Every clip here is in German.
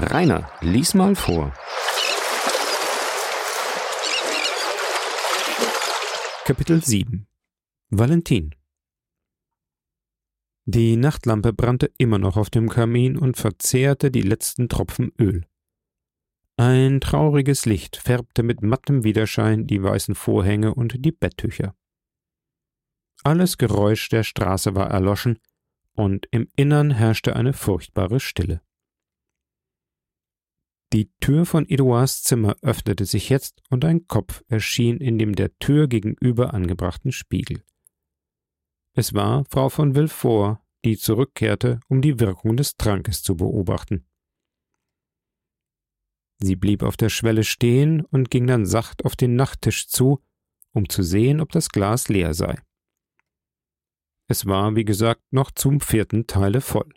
Rainer, lies mal vor. Kapitel 7 Valentin Die Nachtlampe brannte immer noch auf dem Kamin und verzehrte die letzten Tropfen Öl. Ein trauriges Licht färbte mit mattem Widerschein die weißen Vorhänge und die Betttücher. Alles Geräusch der Straße war erloschen, und im Innern herrschte eine furchtbare Stille. Die Tür von Eduards Zimmer öffnete sich jetzt und ein Kopf erschien in dem der Tür gegenüber angebrachten Spiegel. Es war Frau von Villefort, die zurückkehrte, um die Wirkung des Trankes zu beobachten. Sie blieb auf der Schwelle stehen und ging dann sacht auf den Nachttisch zu, um zu sehen, ob das Glas leer sei. Es war, wie gesagt, noch zum vierten Teile voll.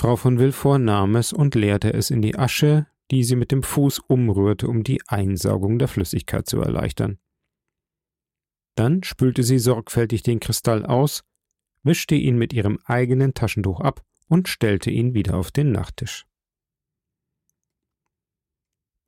Frau von Villefort nahm es und leerte es in die Asche, die sie mit dem Fuß umrührte, um die Einsaugung der Flüssigkeit zu erleichtern. Dann spülte sie sorgfältig den Kristall aus, wischte ihn mit ihrem eigenen Taschentuch ab und stellte ihn wieder auf den Nachttisch.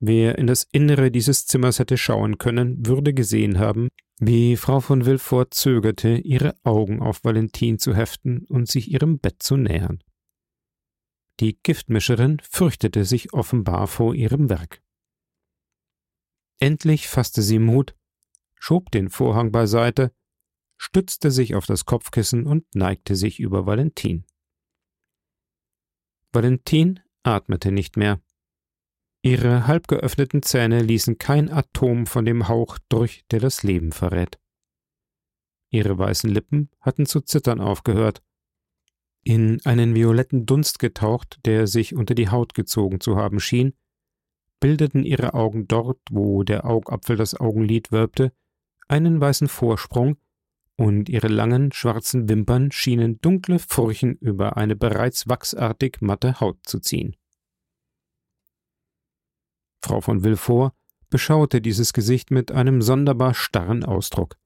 Wer in das Innere dieses Zimmers hätte schauen können, würde gesehen haben, wie Frau von Villefort zögerte, ihre Augen auf Valentin zu heften und sich ihrem Bett zu nähern. Die Giftmischerin fürchtete sich offenbar vor ihrem Werk. Endlich fasste sie Mut, schob den Vorhang beiseite, stützte sich auf das Kopfkissen und neigte sich über Valentin. Valentin atmete nicht mehr. Ihre halb geöffneten Zähne ließen kein Atom von dem Hauch durch, der das Leben verrät. Ihre weißen Lippen hatten zu zittern aufgehört, in einen violetten Dunst getaucht, der sich unter die Haut gezogen zu haben schien, bildeten ihre Augen dort, wo der Augapfel das Augenlid wölbte, einen weißen Vorsprung, und ihre langen, schwarzen Wimpern schienen dunkle Furchen über eine bereits wachsartig matte Haut zu ziehen. Frau von Villefort beschaute dieses Gesicht mit einem sonderbar starren Ausdruck.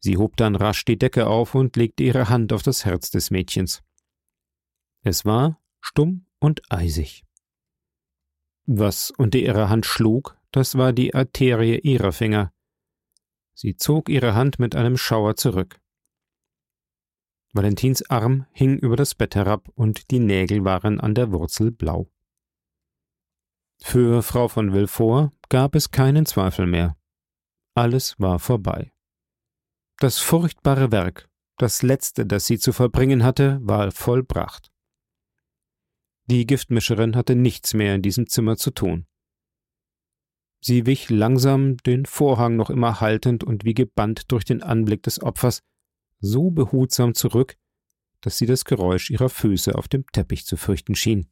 Sie hob dann rasch die Decke auf und legte ihre Hand auf das Herz des Mädchens. Es war stumm und eisig. Was unter ihrer Hand schlug, das war die Arterie ihrer Finger. Sie zog ihre Hand mit einem Schauer zurück. Valentins Arm hing über das Bett herab und die Nägel waren an der Wurzel blau. Für Frau von Villefort gab es keinen Zweifel mehr. Alles war vorbei. Das furchtbare Werk, das letzte, das sie zu verbringen hatte, war vollbracht. Die Giftmischerin hatte nichts mehr in diesem Zimmer zu tun. Sie wich langsam, den Vorhang noch immer haltend und wie gebannt durch den Anblick des Opfers, so behutsam zurück, dass sie das Geräusch ihrer Füße auf dem Teppich zu fürchten schien.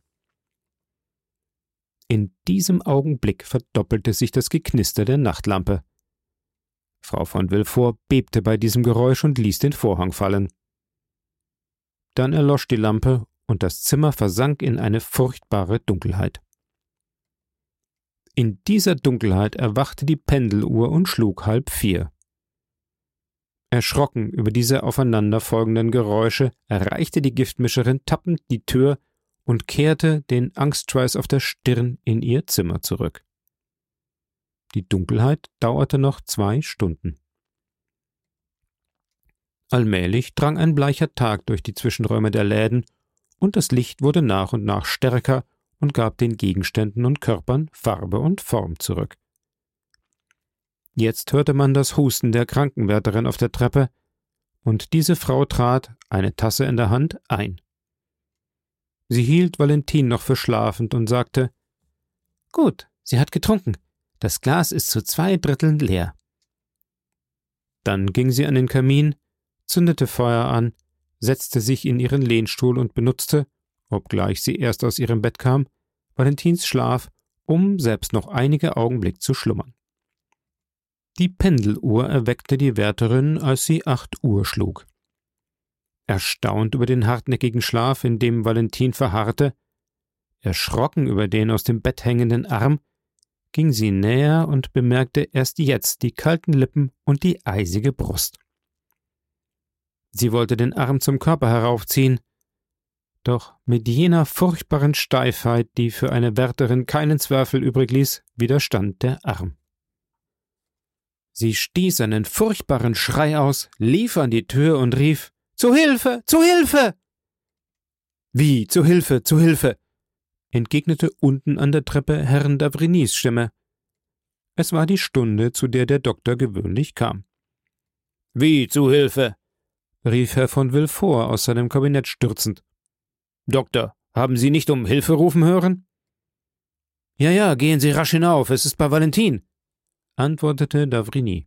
In diesem Augenblick verdoppelte sich das Geknister der Nachtlampe. Frau von Villefort bebte bei diesem Geräusch und ließ den Vorhang fallen. Dann erlosch die Lampe und das Zimmer versank in eine furchtbare Dunkelheit. In dieser Dunkelheit erwachte die Pendeluhr und schlug halb vier. Erschrocken über diese aufeinanderfolgenden Geräusche erreichte die Giftmischerin tappend die Tür und kehrte, den Angstschweiß auf der Stirn, in ihr Zimmer zurück. Die Dunkelheit dauerte noch zwei Stunden. Allmählich drang ein bleicher Tag durch die Zwischenräume der Läden, und das Licht wurde nach und nach stärker und gab den Gegenständen und Körpern Farbe und Form zurück. Jetzt hörte man das Husten der Krankenwärterin auf der Treppe, und diese Frau trat, eine Tasse in der Hand, ein. Sie hielt Valentin noch für schlafend und sagte Gut, sie hat getrunken. Das Glas ist zu zwei Dritteln leer. Dann ging sie an den Kamin, zündete Feuer an, setzte sich in ihren Lehnstuhl und benutzte, obgleich sie erst aus ihrem Bett kam, Valentins Schlaf, um selbst noch einige Augenblick zu schlummern. Die Pendeluhr erweckte die Wärterin, als sie acht Uhr schlug. Erstaunt über den hartnäckigen Schlaf, in dem Valentin verharrte, erschrocken über den aus dem Bett hängenden Arm, ging sie näher und bemerkte erst jetzt die kalten Lippen und die eisige Brust. Sie wollte den Arm zum Körper heraufziehen. Doch mit jener furchtbaren Steifheit, die für eine Wärterin keinen Zweifel übrig ließ, widerstand der Arm. Sie stieß einen furchtbaren Schrei aus, lief an die Tür und rief Zu Hilfe. Zu Hilfe. Wie zu Hilfe, zu Hilfe. Entgegnete unten an der Treppe Herrn Davrinis Stimme. Es war die Stunde, zu der der Doktor gewöhnlich kam. Wie zu Hilfe? rief Herr von Villefort aus seinem Kabinett stürzend. Doktor, haben Sie nicht um Hilfe rufen hören? Ja, ja, gehen Sie rasch hinauf, es ist bei Valentin, antwortete Davrini.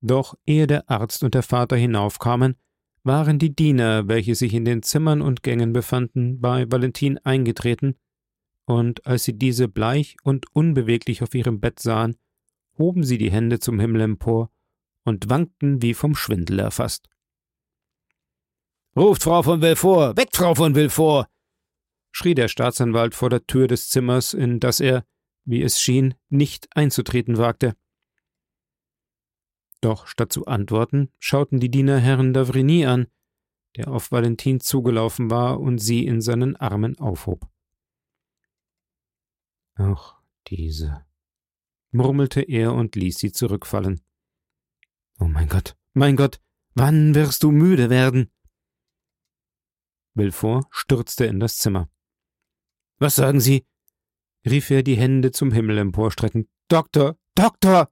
Doch ehe der Arzt und der Vater hinaufkamen, waren die Diener, welche sich in den Zimmern und Gängen befanden, bei Valentin eingetreten, und als sie diese bleich und unbeweglich auf ihrem Bett sahen, hoben sie die Hände zum Himmel empor und wankten wie vom Schwindel erfasst. Ruft Frau von Villefort! Weckt Frau von Villefort! schrie der Staatsanwalt vor der Tür des Zimmers, in das er, wie es schien, nicht einzutreten wagte. Doch statt zu antworten, schauten die Diener Herrn Davrini an, der auf Valentin zugelaufen war und sie in seinen Armen aufhob. Ach, diese, murmelte er und ließ sie zurückfallen. Oh mein Gott, mein Gott, wann wirst du müde werden? Villefort stürzte in das Zimmer. Was sagen Sie? rief er die Hände zum Himmel emporstreckend. Doktor, Doktor!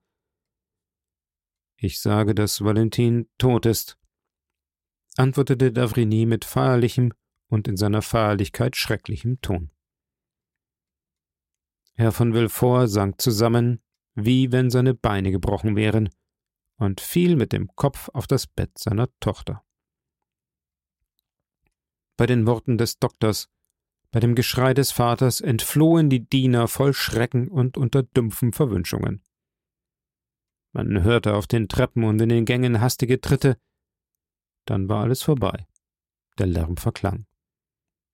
Ich sage, dass Valentin tot ist, antwortete Davrini mit feierlichem und in seiner Feierlichkeit schrecklichem Ton. Herr von Villefort sank zusammen, wie wenn seine Beine gebrochen wären, und fiel mit dem Kopf auf das Bett seiner Tochter. Bei den Worten des Doktors, bei dem Geschrei des Vaters entflohen die Diener voll Schrecken und unter dumpfen Verwünschungen. Man hörte auf den Treppen und in den Gängen hastige Tritte. Dann war alles vorbei. Der Lärm verklang.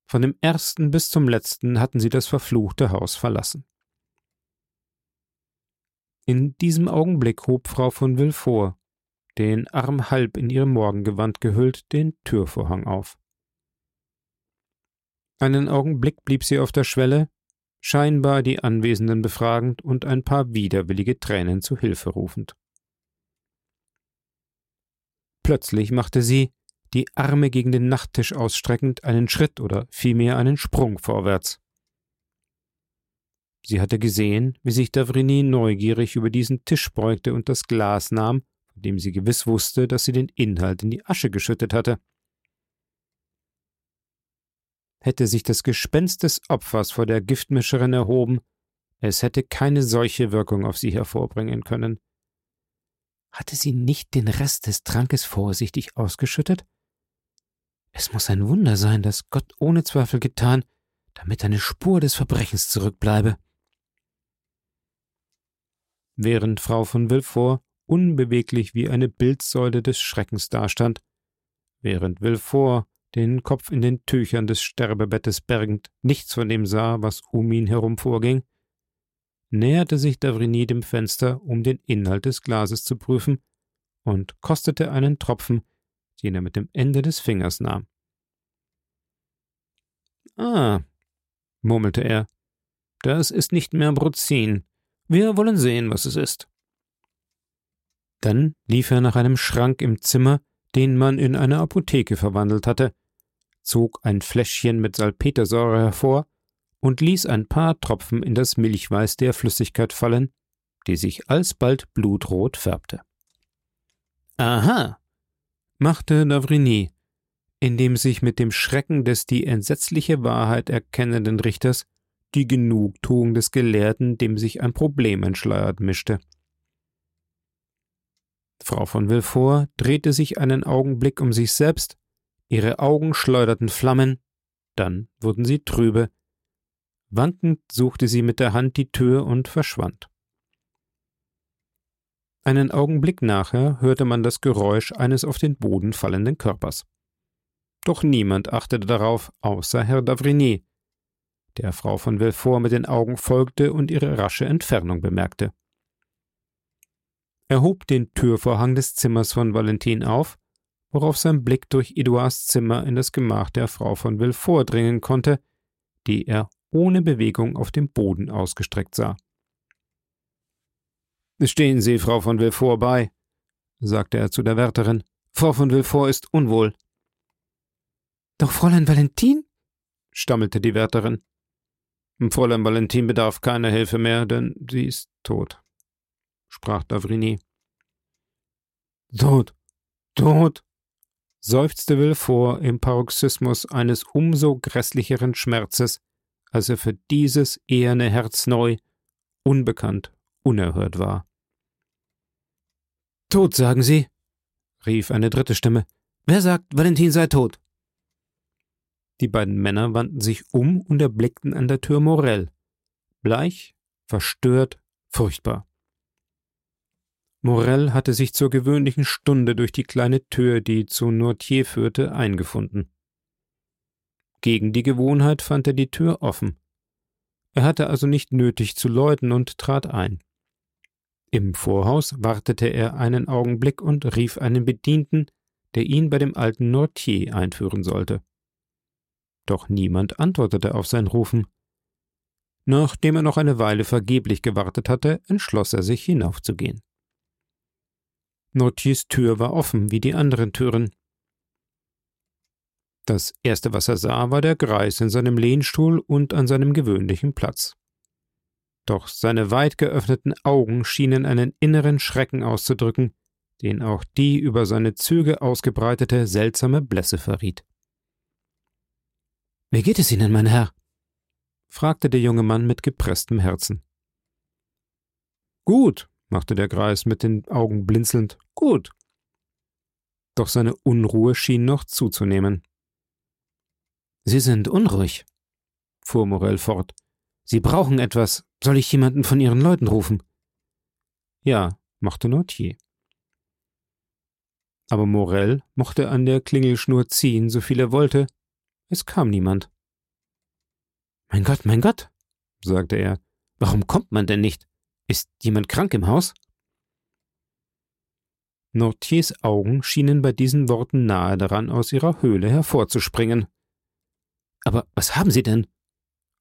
Von dem ersten bis zum letzten hatten sie das verfluchte Haus verlassen. In diesem Augenblick hob Frau von Villefort, den Arm halb in ihrem Morgengewand gehüllt, den Türvorhang auf. Einen Augenblick blieb sie auf der Schwelle, scheinbar die Anwesenden befragend und ein paar widerwillige Tränen zu Hilfe rufend. Plötzlich machte sie, die Arme gegen den Nachttisch ausstreckend, einen Schritt oder vielmehr einen Sprung vorwärts. Sie hatte gesehen, wie sich Davrini neugierig über diesen Tisch beugte und das Glas nahm, von dem sie gewiss wusste, dass sie den Inhalt in die Asche geschüttet hatte hätte sich das Gespenst des Opfers vor der Giftmischerin erhoben, es hätte keine solche Wirkung auf sie hervorbringen können. Hatte sie nicht den Rest des Trankes vorsichtig ausgeschüttet? Es muss ein Wunder sein, das Gott ohne Zweifel getan, damit eine Spur des Verbrechens zurückbleibe. Während Frau von Villefort unbeweglich wie eine Bildsäule des Schreckens dastand, während Villefort den Kopf in den Tüchern des Sterbebettes bergend, nichts von dem sah, was um ihn herum vorging, näherte sich Davrini dem Fenster, um den Inhalt des Glases zu prüfen, und kostete einen Tropfen, den er mit dem Ende des Fingers nahm. Ah, murmelte er, das ist nicht mehr Bruzin. Wir wollen sehen, was es ist. Dann lief er nach einem Schrank im Zimmer, den man in eine Apotheke verwandelt hatte, zog ein Fläschchen mit Salpetersäure hervor und ließ ein paar Tropfen in das Milchweiß der Flüssigkeit fallen, die sich alsbald blutrot färbte. Aha, machte Navrini, indem sich mit dem Schrecken des die entsetzliche Wahrheit erkennenden Richters die Genugtuung des Gelehrten, dem sich ein Problem entschleiert, mischte. Frau von Villefort drehte sich einen Augenblick um sich selbst Ihre Augen schleuderten Flammen, dann wurden sie trübe. Wankend suchte sie mit der Hand die Tür und verschwand. Einen Augenblick nachher hörte man das Geräusch eines auf den Boden fallenden Körpers. Doch niemand achtete darauf, außer Herr Davrini, der Frau von Villefort mit den Augen folgte und ihre rasche Entfernung bemerkte. Er hob den Türvorhang des Zimmers von Valentin auf worauf sein Blick durch Eduards Zimmer in das Gemach der Frau von Villefort dringen konnte, die er ohne Bewegung auf dem Boden ausgestreckt sah. Stehen Sie, Frau von Villefort, bei, sagte er zu der Wärterin. Frau von Villefort ist unwohl. Doch Fräulein Valentin? stammelte die Wärterin. Fräulein Valentin bedarf keiner Hilfe mehr, denn sie ist tot, sprach Davrini. Tot, tot, seufzte Villefort im Paroxysmus eines umso grässlicheren Schmerzes, als er für dieses eherne Herz neu, unbekannt, unerhört war. Tot, sagen Sie? rief eine dritte Stimme. Wer sagt, Valentin sei tot? Die beiden Männer wandten sich um und erblickten an der Tür Morell. Bleich, verstört, furchtbar. Morell hatte sich zur gewöhnlichen Stunde durch die kleine Tür, die zu Nortier führte, eingefunden. Gegen die Gewohnheit fand er die Tür offen. Er hatte also nicht nötig zu läuten und trat ein. Im Vorhaus wartete er einen Augenblick und rief einen Bedienten, der ihn bei dem alten Nortier einführen sollte doch niemand antwortete auf sein Rufen. Nachdem er noch eine Weile vergeblich gewartet hatte, entschloss er sich hinaufzugehen. Notiers Tür war offen wie die anderen Türen. Das erste, was er sah, war der Greis in seinem Lehnstuhl und an seinem gewöhnlichen Platz. Doch seine weit geöffneten Augen schienen einen inneren Schrecken auszudrücken, den auch die über seine Züge ausgebreitete seltsame Blässe verriet. Wie geht es Ihnen, mein Herr? fragte der junge Mann mit gepresstem Herzen. Gut, machte der Greis mit den Augen blinzelnd, gut. Doch seine Unruhe schien noch zuzunehmen. Sie sind unruhig, fuhr Morell fort. Sie brauchen etwas. Soll ich jemanden von Ihren Leuten rufen? Ja, machte Nortier. Aber Morell mochte an der Klingelschnur ziehen, so viel er wollte, es kam niemand. Mein Gott, mein Gott, sagte er, warum kommt man denn nicht? Ist jemand krank im Haus? Nortiers Augen schienen bei diesen Worten nahe daran, aus ihrer Höhle hervorzuspringen. Aber was haben Sie denn?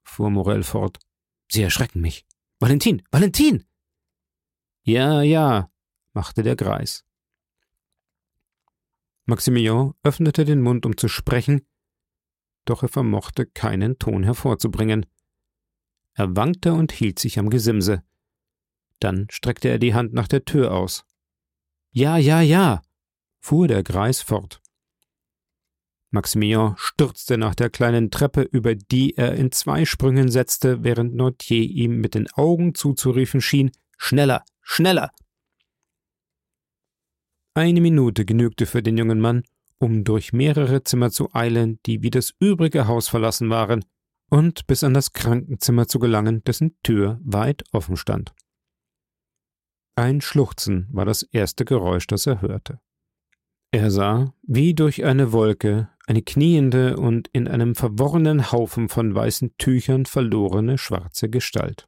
fuhr Morell fort. Sie erschrecken mich. Valentin, Valentin! Ja, ja, machte der Greis. Maximilian öffnete den Mund, um zu sprechen, doch er vermochte keinen Ton hervorzubringen. Er wankte und hielt sich am Gesimse. Dann streckte er die Hand nach der Tür aus. Ja, ja, ja, fuhr der Greis fort. Maximilian stürzte nach der kleinen Treppe, über die er in zwei Sprüngen setzte, während Nortier ihm mit den Augen zuzuriefen schien Schneller, schneller. Eine Minute genügte für den jungen Mann, um durch mehrere Zimmer zu eilen, die wie das übrige Haus verlassen waren, und bis an das Krankenzimmer zu gelangen, dessen Tür weit offen stand. Ein Schluchzen war das erste Geräusch, das er hörte. Er sah, wie durch eine Wolke, eine kniende und in einem verworrenen Haufen von weißen Tüchern verlorene schwarze Gestalt.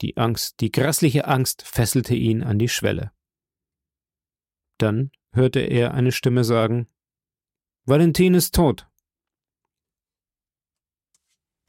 Die Angst, die grässliche Angst fesselte ihn an die Schwelle. Dann hörte er eine Stimme sagen Valentin ist tot.